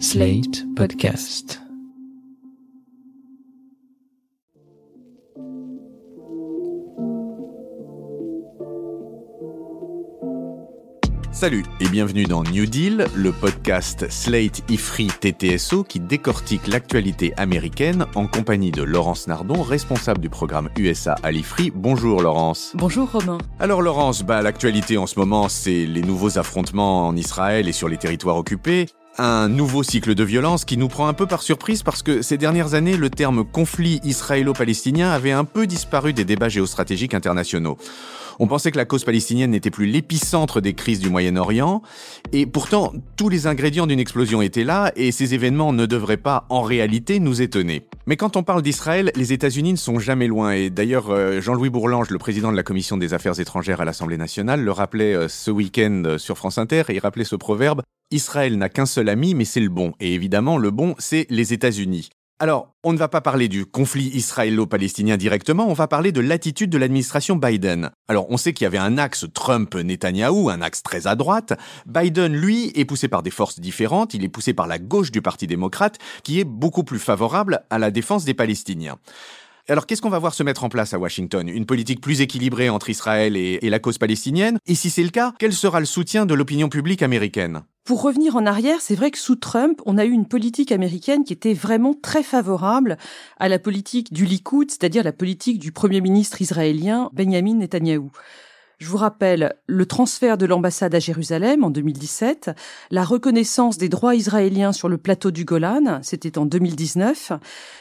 Slate Podcast. Salut et bienvenue dans New Deal, le podcast Slate Ifri TTSO qui décortique l'actualité américaine en compagnie de Laurence Nardon, responsable du programme USA à l'Ifri. Bonjour Laurence. Bonjour Romain. Alors Laurence, bah, l'actualité en ce moment c'est les nouveaux affrontements en Israël et sur les territoires occupés. Un nouveau cycle de violence qui nous prend un peu par surprise parce que ces dernières années, le terme conflit israélo-palestinien avait un peu disparu des débats géostratégiques internationaux. On pensait que la cause palestinienne n'était plus l'épicentre des crises du Moyen-Orient, et pourtant tous les ingrédients d'une explosion étaient là, et ces événements ne devraient pas en réalité nous étonner. Mais quand on parle d'Israël, les États-Unis ne sont jamais loin, et d'ailleurs euh, Jean-Louis Bourlange, le président de la Commission des Affaires étrangères à l'Assemblée nationale, le rappelait euh, ce week-end euh, sur France Inter, et il rappelait ce proverbe Israël n'a qu'un seul ami, mais c'est le bon. Et évidemment, le bon, c'est les États-Unis. Alors, on ne va pas parler du conflit israélo-palestinien directement, on va parler de l'attitude de l'administration Biden. Alors, on sait qu'il y avait un axe Trump-Netanyahou, un axe très à droite. Biden, lui, est poussé par des forces différentes, il est poussé par la gauche du Parti démocrate, qui est beaucoup plus favorable à la défense des Palestiniens. Alors qu'est-ce qu'on va voir se mettre en place à Washington? Une politique plus équilibrée entre Israël et, et la cause palestinienne? Et si c'est le cas, quel sera le soutien de l'opinion publique américaine? Pour revenir en arrière, c'est vrai que sous Trump, on a eu une politique américaine qui était vraiment très favorable à la politique du Likoud, c'est-à-dire la politique du premier ministre israélien Benjamin Netanyahou. Je vous rappelle le transfert de l'ambassade à Jérusalem en 2017, la reconnaissance des droits israéliens sur le plateau du Golan, c'était en 2019.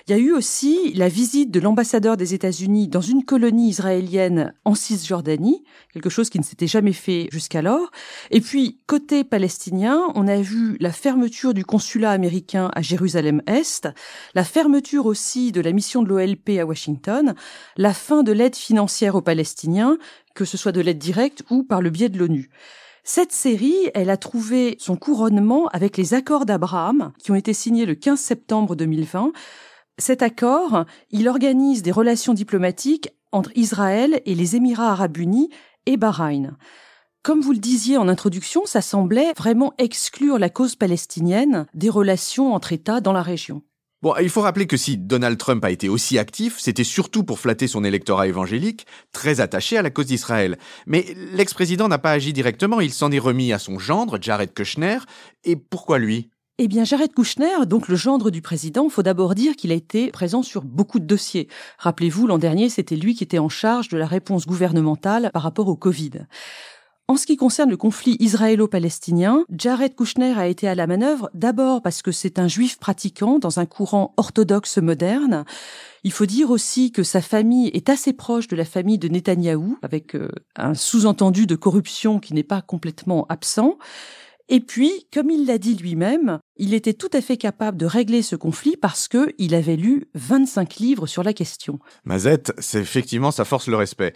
Il y a eu aussi la visite de l'ambassadeur des États-Unis dans une colonie israélienne en Cisjordanie, quelque chose qui ne s'était jamais fait jusqu'alors. Et puis, côté palestinien, on a vu la fermeture du consulat américain à Jérusalem-Est, la fermeture aussi de la mission de l'OLP à Washington, la fin de l'aide financière aux Palestiniens, que ce soit de l'aide directe ou par le biais de l'ONU. Cette série, elle a trouvé son couronnement avec les accords d'Abraham qui ont été signés le 15 septembre 2020. Cet accord, il organise des relations diplomatiques entre Israël et les Émirats arabes unis et Bahreïn. Comme vous le disiez en introduction, ça semblait vraiment exclure la cause palestinienne des relations entre États dans la région. Bon, il faut rappeler que si Donald Trump a été aussi actif, c'était surtout pour flatter son électorat évangélique, très attaché à la cause d'Israël. Mais l'ex-président n'a pas agi directement, il s'en est remis à son gendre, Jared Kushner. Et pourquoi lui? Eh bien, Jared Kushner, donc le gendre du président, faut d'abord dire qu'il a été présent sur beaucoup de dossiers. Rappelez-vous, l'an dernier, c'était lui qui était en charge de la réponse gouvernementale par rapport au Covid. En ce qui concerne le conflit israélo-palestinien, Jared Kushner a été à la manœuvre d'abord parce que c'est un juif pratiquant dans un courant orthodoxe moderne. Il faut dire aussi que sa famille est assez proche de la famille de Netanyahou, avec euh, un sous-entendu de corruption qui n'est pas complètement absent. Et puis, comme il l'a dit lui-même, il était tout à fait capable de régler ce conflit parce que il avait lu 25 livres sur la question. Mazette, c'est effectivement, ça force le respect.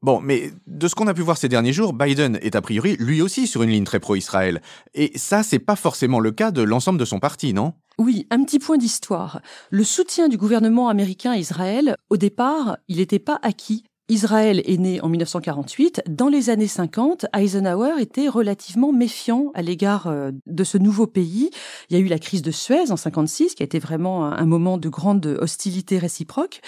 Bon, mais de ce qu'on a pu voir ces derniers jours, Biden est a priori lui aussi sur une ligne très pro-Israël. Et ça, c'est pas forcément le cas de l'ensemble de son parti, non? Oui, un petit point d'histoire. Le soutien du gouvernement américain à Israël, au départ, il n'était pas acquis Israël est né en 1948. Dans les années 50, Eisenhower était relativement méfiant à l'égard euh, de ce nouveau pays. Il y a eu la crise de Suez en 56, qui a été vraiment un moment de grande hostilité réciproque.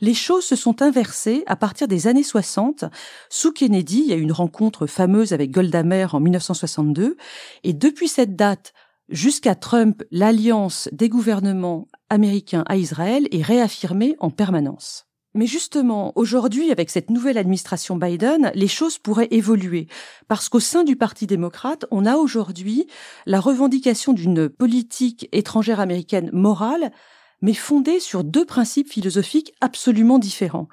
Les choses se sont inversées à partir des années 60. Sous Kennedy, il y a eu une rencontre fameuse avec Golda Meir en 1962. Et depuis cette date, Jusqu'à Trump, l'alliance des gouvernements américains à Israël est réaffirmée en permanence. Mais justement, aujourd'hui, avec cette nouvelle administration Biden, les choses pourraient évoluer. Parce qu'au sein du Parti démocrate, on a aujourd'hui la revendication d'une politique étrangère américaine morale, mais fondée sur deux principes philosophiques absolument différents.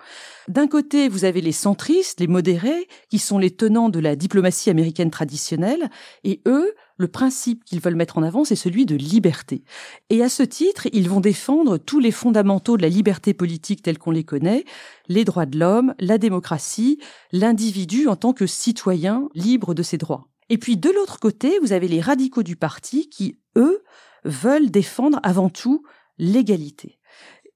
D'un côté, vous avez les centristes, les modérés, qui sont les tenants de la diplomatie américaine traditionnelle, et eux, le principe qu'ils veulent mettre en avant, c'est celui de liberté. Et à ce titre, ils vont défendre tous les fondamentaux de la liberté politique tels qu'on les connaît, les droits de l'homme, la démocratie, l'individu en tant que citoyen libre de ses droits. Et puis de l'autre côté, vous avez les radicaux du parti qui, eux, veulent défendre avant tout l'égalité.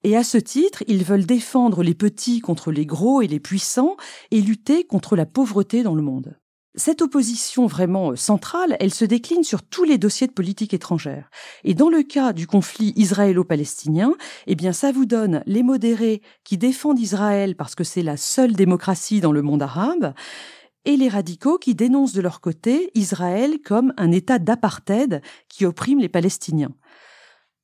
Et à ce titre, ils veulent défendre les petits contre les gros et les puissants et lutter contre la pauvreté dans le monde. Cette opposition vraiment euh, centrale, elle se décline sur tous les dossiers de politique étrangère. Et dans le cas du conflit israélo-palestinien, eh bien, ça vous donne les modérés qui défendent Israël parce que c'est la seule démocratie dans le monde arabe, et les radicaux qui dénoncent de leur côté Israël comme un État d'apartheid qui opprime les Palestiniens.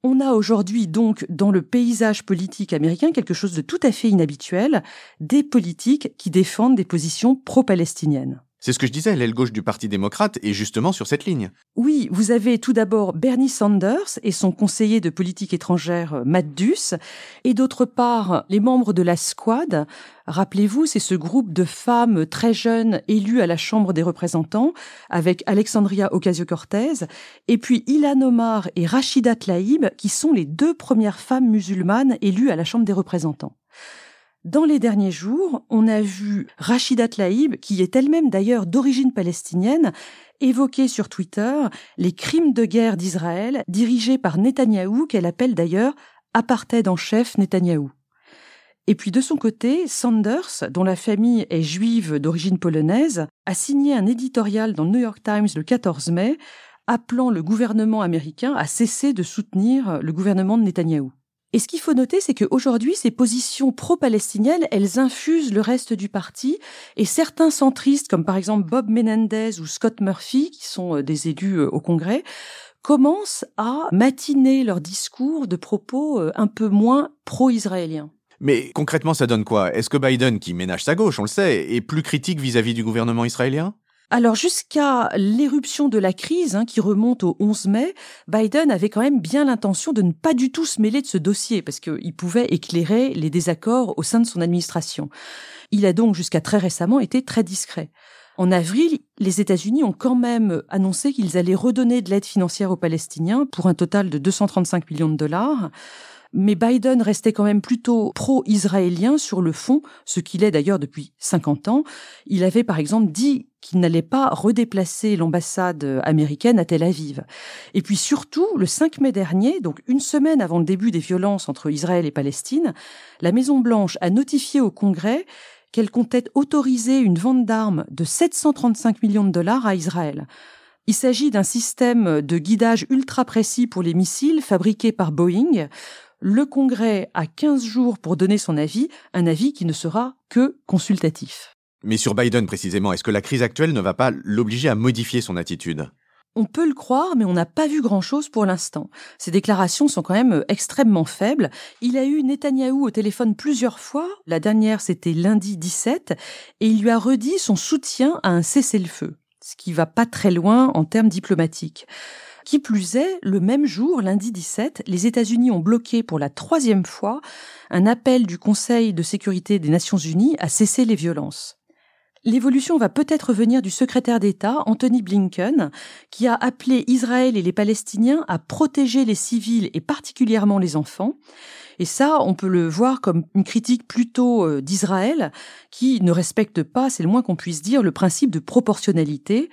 On a aujourd'hui donc dans le paysage politique américain quelque chose de tout à fait inhabituel, des politiques qui défendent des positions pro-palestiniennes. C'est ce que je disais, l'aile gauche du Parti démocrate est justement sur cette ligne. Oui, vous avez tout d'abord Bernie Sanders et son conseiller de politique étrangère euh, Matt Duss, et d'autre part les membres de la Squad. Rappelez-vous, c'est ce groupe de femmes très jeunes élues à la Chambre des représentants, avec Alexandria Ocasio-Cortez, et puis Ilan Omar et Rachida Tlaib, qui sont les deux premières femmes musulmanes élues à la Chambre des représentants. Dans les derniers jours, on a vu Rachida Tlaib, qui est elle-même d'ailleurs d'origine palestinienne, évoquer sur Twitter les crimes de guerre d'Israël dirigés par Netanyahou, qu'elle appelle d'ailleurs apartheid en chef Netanyahou. Et puis de son côté, Sanders, dont la famille est juive d'origine polonaise, a signé un éditorial dans le New York Times le 14 mai appelant le gouvernement américain à cesser de soutenir le gouvernement de Netanyahou. Et ce qu'il faut noter, c'est qu'aujourd'hui, ces positions pro-palestiniennes, elles infusent le reste du parti, et certains centristes, comme par exemple Bob Menendez ou Scott Murphy, qui sont euh, des élus euh, au Congrès, commencent à matiner leur discours de propos euh, un peu moins pro-israéliens. Mais concrètement, ça donne quoi? Est-ce que Biden, qui ménage sa gauche, on le sait, est plus critique vis-à-vis du gouvernement israélien? Alors jusqu'à l'éruption de la crise, hein, qui remonte au 11 mai, Biden avait quand même bien l'intention de ne pas du tout se mêler de ce dossier, parce qu'il pouvait éclairer les désaccords au sein de son administration. Il a donc jusqu'à très récemment été très discret. En avril, les États-Unis ont quand même annoncé qu'ils allaient redonner de l'aide financière aux Palestiniens pour un total de 235 millions de dollars mais Biden restait quand même plutôt pro-israélien sur le fond, ce qu'il est d'ailleurs depuis 50 ans. Il avait par exemple dit qu'il n'allait pas redéplacer l'ambassade américaine à Tel Aviv. Et puis surtout, le 5 mai dernier, donc une semaine avant le début des violences entre Israël et Palestine, la Maison-Blanche a notifié au Congrès qu'elle comptait autoriser une vente d'armes de 735 millions de dollars à Israël. Il s'agit d'un système de guidage ultra précis pour les missiles fabriqué par Boeing le Congrès a 15 jours pour donner son avis, un avis qui ne sera que consultatif. Mais sur Biden précisément, est-ce que la crise actuelle ne va pas l'obliger à modifier son attitude? On peut le croire, mais on n'a pas vu grand-chose pour l'instant. Ses déclarations sont quand même extrêmement faibles. Il a eu Netanyahou au téléphone plusieurs fois. La dernière, c'était lundi 17, et il lui a redit son soutien à un cessez-le-feu, ce qui va pas très loin en termes diplomatiques. Qui plus est, le même jour, lundi 17, les États-Unis ont bloqué pour la troisième fois un appel du Conseil de sécurité des Nations Unies à cesser les violences. L'évolution va peut-être venir du secrétaire d'État, Anthony Blinken, qui a appelé Israël et les Palestiniens à protéger les civils et particulièrement les enfants. Et ça, on peut le voir comme une critique plutôt euh, d'Israël, qui ne respecte pas, c'est le moins qu'on puisse dire, le principe de proportionnalité.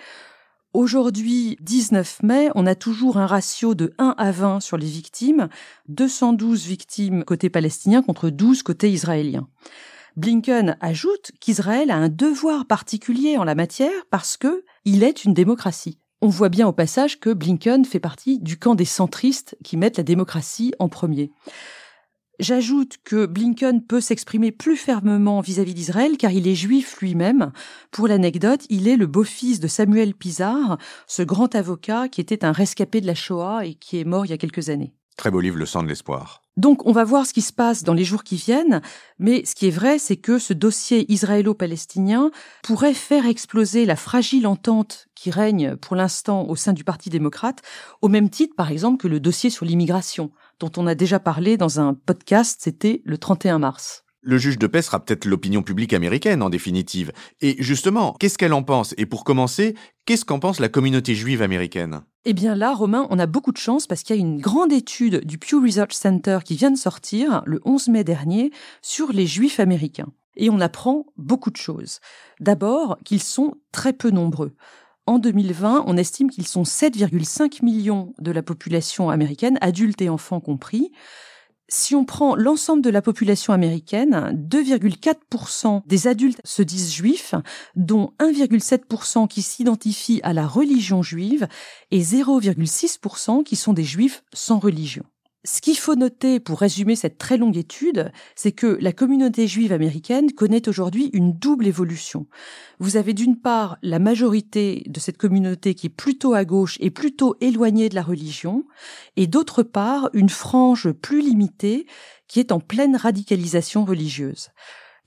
Aujourd'hui, 19 mai, on a toujours un ratio de 1 à 20 sur les victimes, 212 victimes côté palestinien contre 12 côté israélien. Blinken ajoute qu'Israël a un devoir particulier en la matière parce que il est une démocratie. On voit bien au passage que Blinken fait partie du camp des centristes qui mettent la démocratie en premier. J'ajoute que Blinken peut s'exprimer plus fermement vis-à-vis d'Israël car il est juif lui-même. Pour l'anecdote, il est le beau-fils de Samuel Pizarre, ce grand avocat qui était un rescapé de la Shoah et qui est mort il y a quelques années. Très beau livre, Le sang de l'espoir. Donc on va voir ce qui se passe dans les jours qui viennent, mais ce qui est vrai, c'est que ce dossier israélo-palestinien pourrait faire exploser la fragile entente qui règne pour l'instant au sein du Parti démocrate, au même titre par exemple que le dossier sur l'immigration dont on a déjà parlé dans un podcast, c'était le 31 mars. Le juge de paix sera peut-être l'opinion publique américaine en définitive. Et justement, qu'est-ce qu'elle en pense? Et pour commencer, qu'est-ce qu'en pense la communauté juive américaine? Eh bien là, Romain, on a beaucoup de chance parce qu'il y a une grande étude du Pew Research Center qui vient de sortir le 11 mai dernier sur les juifs américains. Et on apprend beaucoup de choses. D'abord, qu'ils sont très peu nombreux. En 2020, on estime qu'ils sont 7,5 millions de la population américaine, adultes et enfants compris. Si on prend l'ensemble de la population américaine, 2,4% des adultes se disent juifs, dont 1,7% qui s'identifient à la religion juive et 0,6% qui sont des juifs sans religion. Ce qu'il faut noter pour résumer cette très longue étude, c'est que la communauté juive américaine connaît aujourd'hui une double évolution. Vous avez d'une part la majorité de cette communauté qui est plutôt à gauche et plutôt éloignée de la religion, et d'autre part une frange plus limitée qui est en pleine radicalisation religieuse.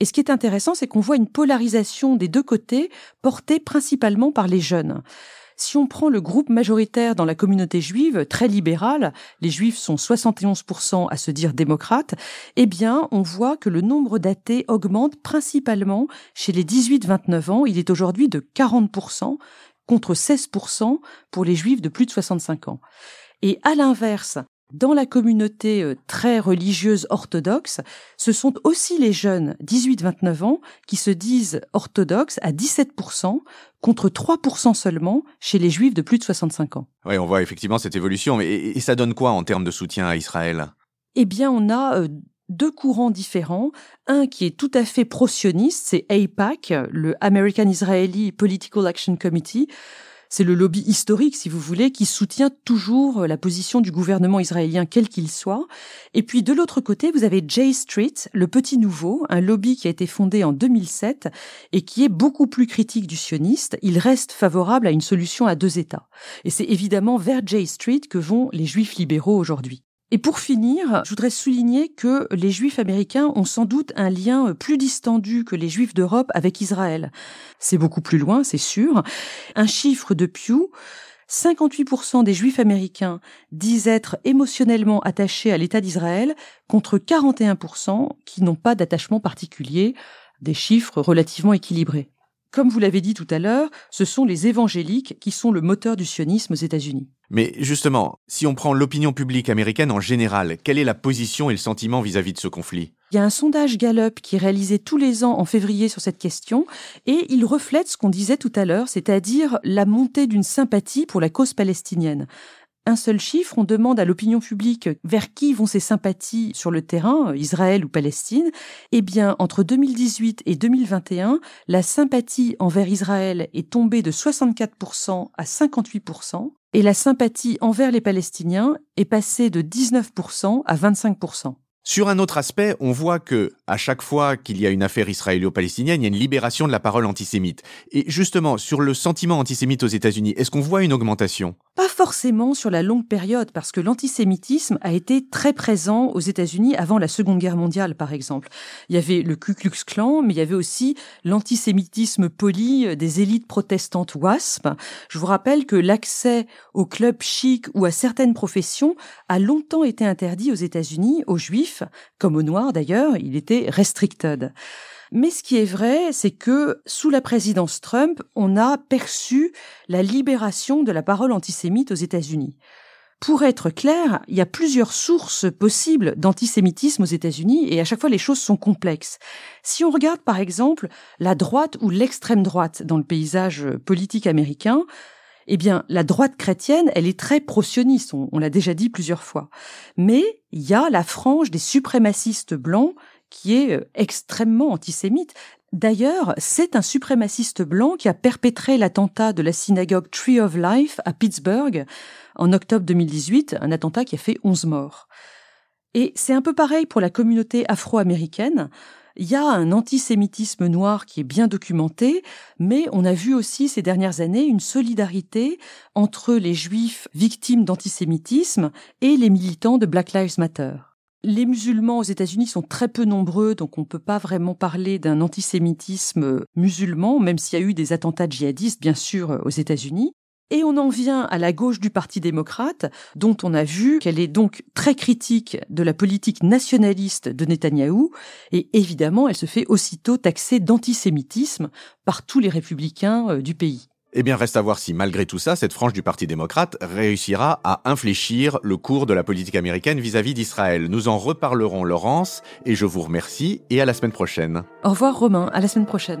Et ce qui est intéressant, c'est qu'on voit une polarisation des deux côtés portée principalement par les jeunes. Si on prend le groupe majoritaire dans la communauté juive, très libérale, les juifs sont 71% à se dire démocrates, eh bien, on voit que le nombre d'athées augmente principalement chez les 18-29 ans. Il est aujourd'hui de 40% contre 16% pour les juifs de plus de 65 ans. Et à l'inverse, dans la communauté euh, très religieuse orthodoxe, ce sont aussi les jeunes 18-29 ans qui se disent orthodoxes à 17% contre 3% seulement chez les juifs de plus de 65 ans. Oui, on voit effectivement cette évolution. Et, ça donne quoi en termes de soutien à Israël? Eh bien, on a euh, deux courants différents. Un qui est tout à fait pro-sioniste, c'est AIPAC, le American Israeli Political Action Committee c'est le lobby historique, si vous voulez, qui soutient toujours la position du gouvernement israélien, quel qu'il soit. Et puis de l'autre côté, vous avez J Street, le petit nouveau, un lobby qui a été fondé en 2007 et qui est beaucoup plus critique du sioniste. Il reste favorable à une solution à deux États. Et c'est évidemment vers J Street que vont les juifs libéraux aujourd'hui. Et pour finir, je voudrais souligner que les Juifs américains ont sans doute un lien plus distendu que les Juifs d'Europe avec Israël. C'est beaucoup plus loin, c'est sûr. Un chiffre de Pew, 58% des Juifs américains disent être émotionnellement attachés à l'État d'Israël, contre 41% qui n'ont pas d'attachement particulier, des chiffres relativement équilibrés. Comme vous l'avez dit tout à l'heure, ce sont les évangéliques qui sont le moteur du sionisme aux États-Unis. Mais justement, si on prend l'opinion publique américaine en général, quelle est la position et le sentiment vis-à-vis de ce conflit? Il y a un sondage Gallup qui est réalisé tous les ans en février sur cette question et il reflète ce qu'on disait tout à l'heure, c'est-à-dire la montée d'une sympathie pour la cause palestinienne un seul chiffre, on demande à l'opinion publique vers qui vont ces sympathies sur le terrain, Israël ou Palestine. Eh bien, entre 2018 et 2021, la sympathie envers Israël est tombée de 64% à 58%, et la sympathie envers les Palestiniens est passée de 19% à 25%. Sur un autre aspect, on voit que, à chaque fois qu'il y a une affaire israélo-palestinienne, il y a une libération de la parole antisémite. Et justement, sur le sentiment antisémite aux États-Unis, est-ce qu'on voit une augmentation? Pas forcément sur la longue période, parce que l'antisémitisme a été très présent aux États-Unis avant la Seconde Guerre mondiale, par exemple. Il y avait le Ku Klux Klan, mais il y avait aussi l'antisémitisme poli des élites protestantes WASP. Je vous rappelle que l'accès aux clubs chics ou à certaines professions a longtemps été interdit aux États-Unis aux Juifs comme au noir d'ailleurs, il était restricted. Mais ce qui est vrai, c'est que sous la présidence Trump, on a perçu la libération de la parole antisémite aux États-Unis. Pour être clair, il y a plusieurs sources possibles d'antisémitisme aux États-Unis et à chaque fois les choses sont complexes. Si on regarde par exemple la droite ou l'extrême droite dans le paysage politique américain, eh bien, la droite chrétienne, elle est très pro-sioniste, on, l'a déjà dit plusieurs fois. Mais il y a la frange des suprémacistes blancs qui est euh, extrêmement antisémite. D'ailleurs, c'est un suprémaciste blanc qui a perpétré l'attentat de la synagogue Tree of Life à Pittsburgh en octobre 2018, un attentat qui a fait 11 morts. Et c'est un peu pareil pour la communauté afro-américaine. Il y a un antisémitisme noir qui est bien documenté, mais on a vu aussi ces dernières années une solidarité entre les juifs victimes d'antisémitisme et les militants de Black Lives Matter. Les musulmans aux États-Unis sont très peu nombreux, donc on ne peut pas vraiment parler d'un antisémitisme musulman, même s'il y a eu des attentats djihadistes, bien sûr, aux États-Unis. Et on en vient à la gauche du Parti démocrate, dont on a vu qu'elle est donc très critique de la politique nationaliste de Netanyahou, et évidemment elle se fait aussitôt taxer d'antisémitisme par tous les républicains euh, du pays. Eh bien, reste à voir si, malgré tout ça, cette frange du Parti démocrate réussira à infléchir le cours de la politique américaine vis-à-vis d'Israël. Nous en reparlerons, Laurence, et je vous remercie, et à la semaine prochaine. Au revoir, Romain, à la semaine prochaine.